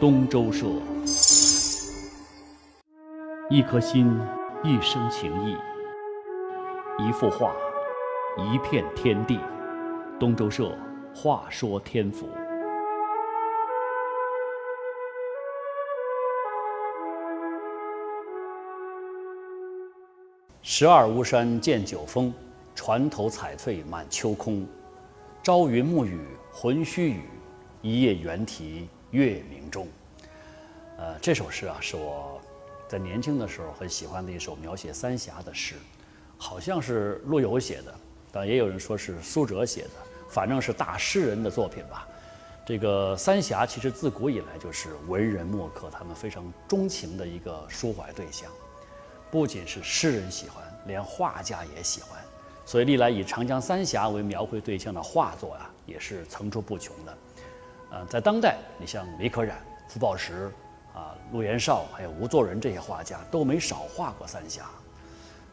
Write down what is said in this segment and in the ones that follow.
东周社，一颗心，一生情谊，一幅画，一片天地。东周社，话说天府。十二巫山见九峰，船头彩翠满秋空。朝云暮雨浑须臾，一夜猿啼月明中。呃，这首诗啊，是我在年轻的时候很喜欢的一首描写三峡的诗，好像是陆游写的，但也有人说是苏辙写的，反正是大诗人的作品吧。这个三峡其实自古以来就是文人墨客他们非常钟情的一个抒怀对象，不仅是诗人喜欢，连画家也喜欢。所以历来以长江三峡为描绘对象的画作啊，也是层出不穷的。呃，在当代，你像李可染、傅抱石。啊，陆延绍还有吴作人这些画家都没少画过三峡。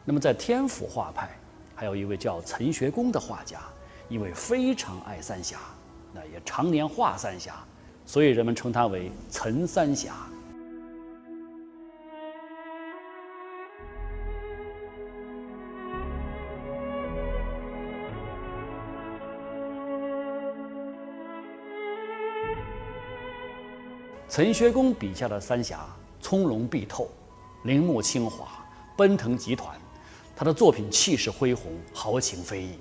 那么在天府画派，还有一位叫陈学工的画家，因为非常爱三峡，那也常年画三峡，所以人们称他为陈三峡。陈学公笔下的三峡从容碧透，林木清华，奔腾集团。他的作品气势恢宏，豪情飞溢，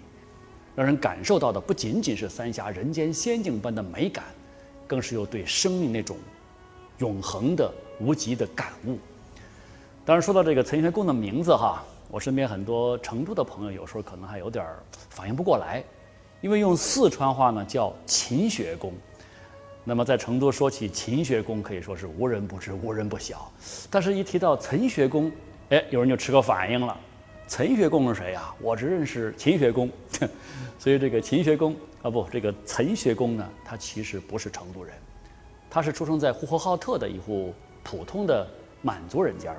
让人感受到的不仅仅是三峡人间仙境般的美感，更是有对生命那种永恒的无极的感悟。当然，说到这个陈学公的名字哈，我身边很多成都的朋友有时候可能还有点反应不过来，因为用四川话呢叫秦学公。那么在成都说起秦学公，可以说是无人不知、无人不晓。但是，一提到陈学公，哎，有人就吃个反应了。陈学公是谁呀？我只认识秦学公。所以这个秦学公啊，不，这个陈学公呢，他其实不是成都人，他是出生在呼和浩特的一户普通的满族人家。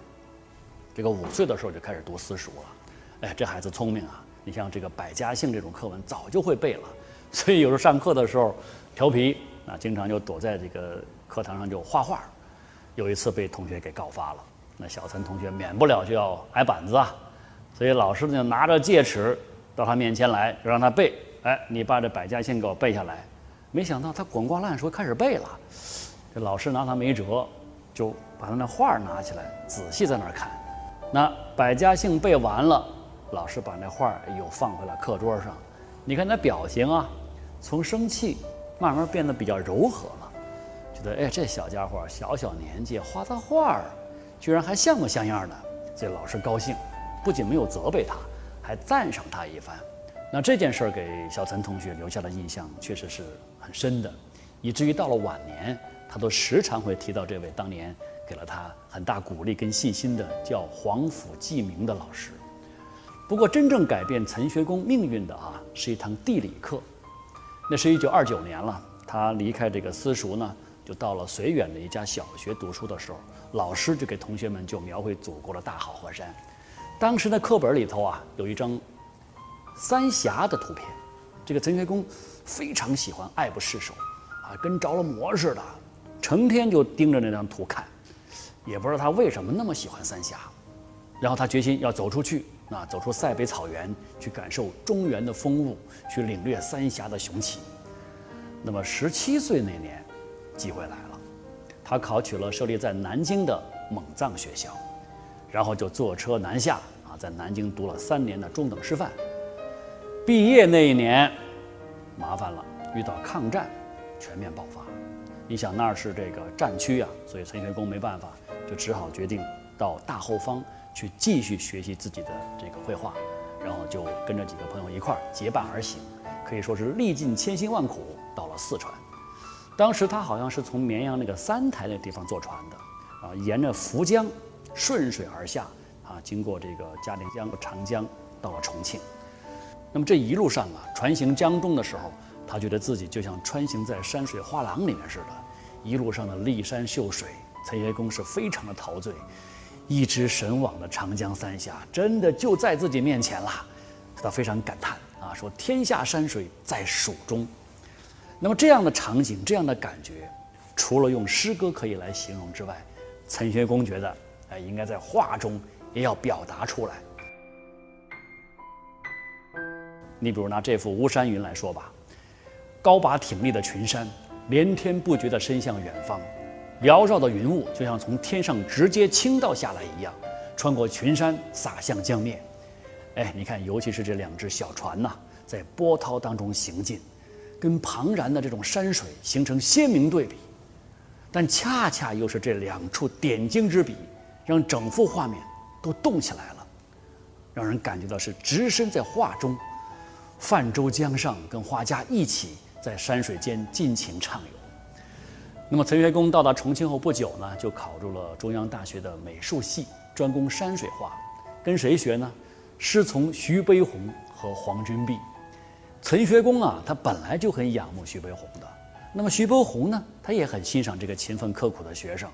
这个五岁的时候就开始读私塾了。哎，这孩子聪明啊！你像这个百家姓这种课文，早就会背了。所以有时候上课的时候调皮。那经常就躲在这个课堂上就画画，有一次被同学给告发了，那小陈同学免不了就要挨板子啊，所以老师呢就拿着戒尺到他面前来，就让他背，哎，你把这百家姓给我背下来。没想到他滚瓜烂熟开始背了，这老师拿他没辙，就把他那画拿起来仔细在那儿看。那百家姓背完了，老师把那画又放回了课桌上，你看那表情啊，从生气。慢慢变得比较柔和了，觉得哎，这小家伙小小年纪画的画儿，居然还像模像样的，这老师高兴，不仅没有责备他，还赞赏他一番。那这件事儿给小陈同学留下的印象确实是很深的，以至于到了晚年，他都时常会提到这位当年给了他很大鼓励跟信心的叫黄甫记明的老师。不过，真正改变陈学公命运的啊，是一堂地理课。那是一九二九年了，他离开这个私塾呢，就到了绥远的一家小学读书的时候，老师就给同学们就描绘祖国的大好河山。当时的课本里头啊，有一张三峡的图片，这个陈学公非常喜欢，爱不释手，啊，跟着了魔似的，成天就盯着那张图看，也不知道他为什么那么喜欢三峡。然后他决心要走出去。那走出塞北草原，去感受中原的风物，去领略三峡的雄奇。那么十七岁那年，机会来了，他考取了设立在南京的蒙藏学校，然后就坐车南下啊，在南京读了三年的中等师范。毕业那一年，麻烦了，遇到抗战，全面爆发。你想那是这个战区啊，所以陈学公没办法，就只好决定到大后方。去继续学习自己的这个绘画，然后就跟着几个朋友一块儿结伴而行，可以说是历尽千辛万苦到了四川。当时他好像是从绵阳那个三台那地方坐船的，啊，沿着涪江顺水而下，啊，经过这个嘉陵江、长江，到了重庆。那么这一路上啊，船行江中的时候，他觉得自己就像穿行在山水画廊里面似的，一路上的骊山秀水，陈学公是非常的陶醉。一直神往的长江三峡，真的就在自己面前了，他非常感叹啊，说天下山水在蜀中。那么这样的场景，这样的感觉，除了用诗歌可以来形容之外，陈学公觉得，哎，应该在画中也要表达出来。你比如拿这幅《巫山云》来说吧，高拔挺立的群山，连天不绝地伸向远方，缭绕的云雾就像从天上直接倾倒下来一样，穿过群山洒向江面。哎，你看，尤其是这两只小船呐，在波涛当中行进，跟庞然的这种山水形成鲜明对比。但恰恰又是这两处点睛之笔，让整幅画面都动起来了，让人感觉到是置身在画中。泛舟江上，跟画家一起在山水间尽情畅游。那么，陈学公到达重庆后不久呢，就考入了中央大学的美术系，专攻山水画。跟谁学呢？师从徐悲鸿和黄君璧。陈学公啊，他本来就很仰慕徐悲鸿的。那么，徐悲鸿呢，他也很欣赏这个勤奋刻苦的学生。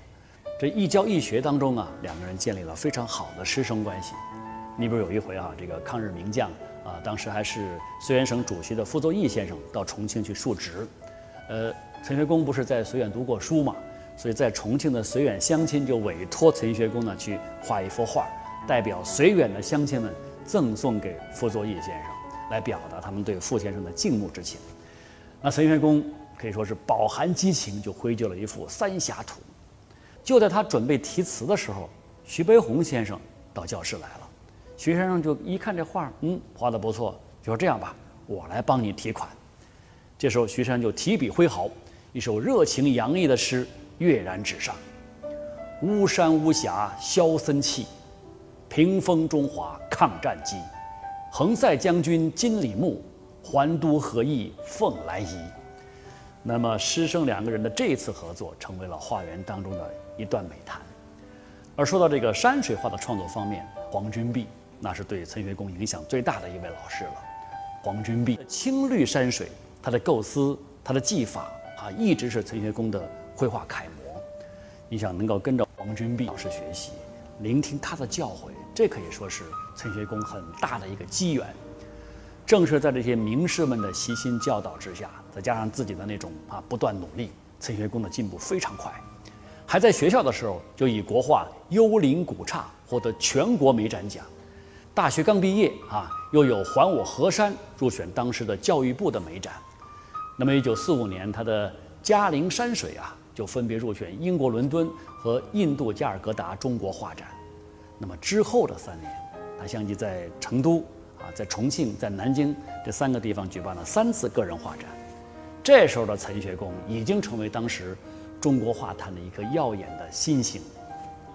这一教一学当中啊，两个人建立了非常好的师生关系。你比如有一回啊，这个抗日名将。啊，当时还是绥远省主席的傅作义先生到重庆去述职，呃，陈学公不是在绥远读过书嘛，所以在重庆的绥远乡亲就委托陈学公呢去画一幅画，代表绥远的乡亲们赠送给傅作义先生，来表达他们对傅先生的敬慕之情。那陈学公可以说是饱含激情，就挥就了一幅《三峡图》。就在他准备题词的时候，徐悲鸿先生到教室来了。徐先生就一看这画，嗯，画的不错，就说这样吧，我来帮你题款。这时候徐山就提笔挥毫，一首热情洋溢的诗跃然纸上：“巫山巫峡萧森气，屏风中华抗战机。横塞将军金李牧，还都何意凤来仪。”那么师生两个人的这次合作，成为了画园当中的一段美谈。而说到这个山水画的创作方面，黄君璧。那是对陈学公影响最大的一位老师了，黄君璧青绿山水，他的构思、他的技法啊，一直是陈学公的绘画楷模。你想能够跟着王君璧老师学习，聆听他的教诲，这可以说是陈学公很大的一个机缘。正是在这些名师们的悉心教导之下，再加上自己的那种啊不断努力，陈学公的进步非常快。还在学校的时候，就以国画《幽灵古刹》获得全国美展奖。大学刚毕业啊，又有《还我河山》入选当时的教育部的美展。那么，一九四五年，他的《嘉陵山水》啊，就分别入选英国伦敦和印度加尔各答中国画展。那么之后的三年，他相继在成都啊、在重庆、在南京这三个地方举办了三次个人画展。这时候的陈学公已经成为当时中国画坛的一颗耀眼的新星，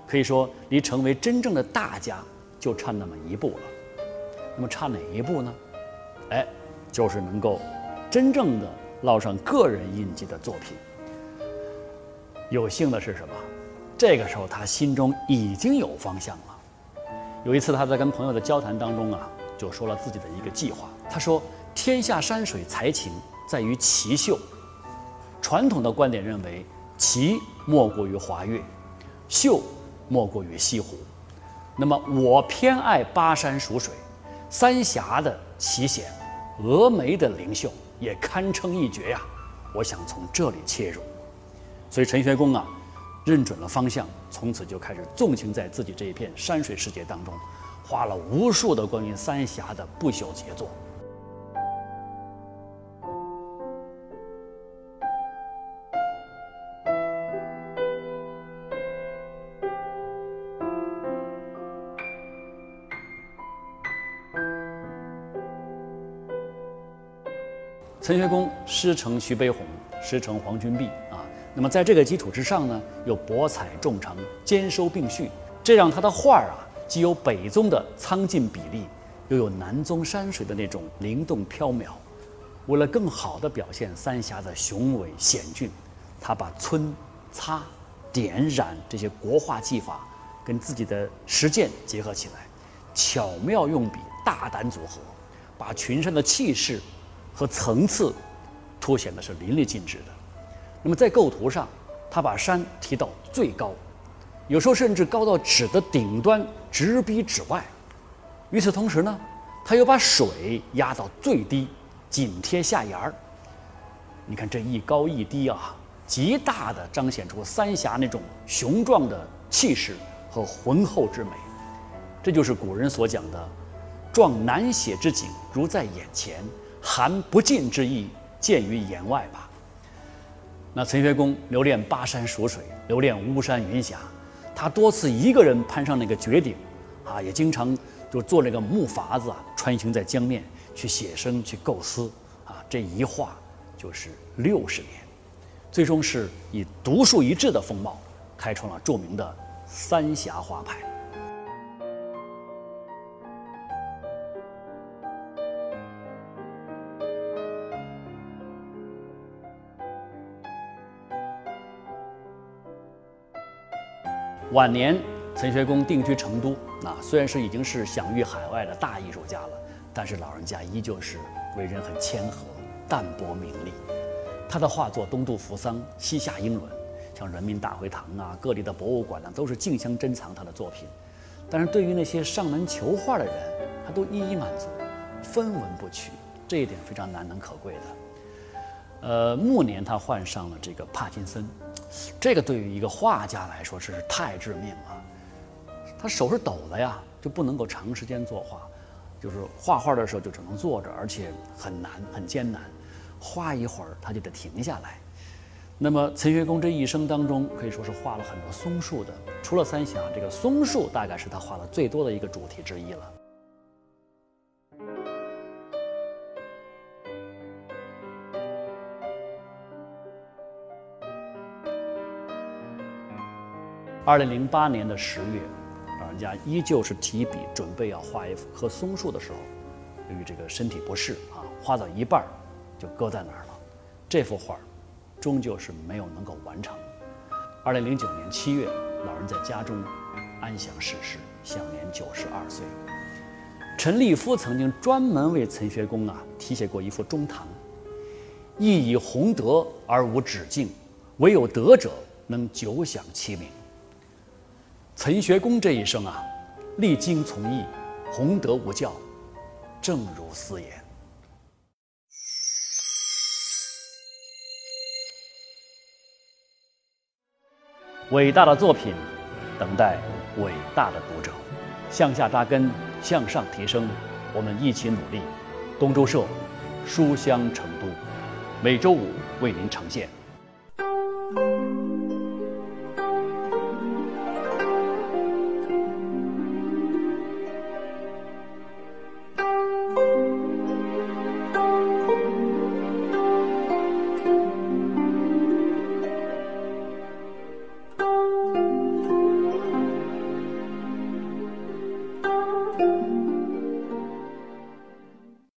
可以说离成为真正的大家。就差那么一步了，那么差哪一步呢？哎，就是能够真正的烙上个人印记的作品。有幸的是什么？这个时候他心中已经有方向了。有一次他在跟朋友的交谈当中啊，就说了自己的一个计划。他说：“天下山水才情在于奇秀。传统的观点认为，奇莫过于华岳，秀莫过于西湖。”那么我偏爱巴山蜀水，三峡的奇险，峨眉的灵秀也堪称一绝呀！我想从这里切入，所以陈学公啊，认准了方向，从此就开始纵情在自己这一片山水世界当中，画了无数的关于三峡的不朽杰作。陈学公师承徐悲鸿，师承黄君璧啊。那么在这个基础之上呢，又博采众长，兼收并蓄，这让他的画儿啊，既有北宗的苍劲比例，又有南宗山水的那种灵动飘渺。为了更好地表现三峡的雄伟险峻，他把皴、擦、点、染这些国画技法跟自己的实践结合起来，巧妙用笔，大胆组合，把群山的气势。和层次凸显的是淋漓尽致的。那么在构图上，他把山提到最高，有时候甚至高到纸的顶端，直逼纸外。与此同时呢，他又把水压到最低，紧贴下沿儿。你看这一高一低啊，极大的彰显出三峡那种雄壮的气势和浑厚之美。这就是古人所讲的“壮难写之景如在眼前，含不尽之意见于言外”吧。那陈学公留恋巴山蜀水，留恋巫山云霞，他多次一个人攀上那个绝顶，啊，也经常就坐那个木筏子啊，穿行在江面去写生去构思，啊，这一画就是六十年，最终是以独树一帜的风貌，开创了著名的三峡画派。晚年，陈学公定居成都。啊，虽然是已经是享誉海外的大艺术家了，但是老人家依旧是为人很谦和、淡泊名利。他的画作东渡扶桑，西下英伦，像人民大会堂啊、各地的博物馆呢，都是竞相珍藏他的作品。但是对于那些上门求画的人，他都一一满足，分文不取，这一点非常难能可贵的。呃，暮年他患上了这个帕金森。这个对于一个画家来说，真是太致命了。他手是抖的呀，就不能够长时间作画，就是画画的时候就只能坐着，而且很难很艰难，画一会儿他就得停下来。那么陈学公这一生当中，可以说是画了很多松树的，除了三峡，这个松树大概是他画的最多的一个主题之一了。二零零八年的十月，老人家依旧是提笔准备要画一幅棵松树的时候，由于这个身体不适啊，画到一半儿就搁在那儿了。这幅画终究是没有能够完成。二零零九年七月，老人在家中安详逝世，享年九十二岁。陈立夫曾经专门为陈学公啊题写过一幅中堂：“亦以弘德而无止境，唯有德者能久享其名。”陈学公这一生啊，历经从艺，弘德无教，正如斯言。伟大的作品，等待伟大的读者。向下扎根，向上提升，我们一起努力。东周社，书香成都，每周五为您呈现。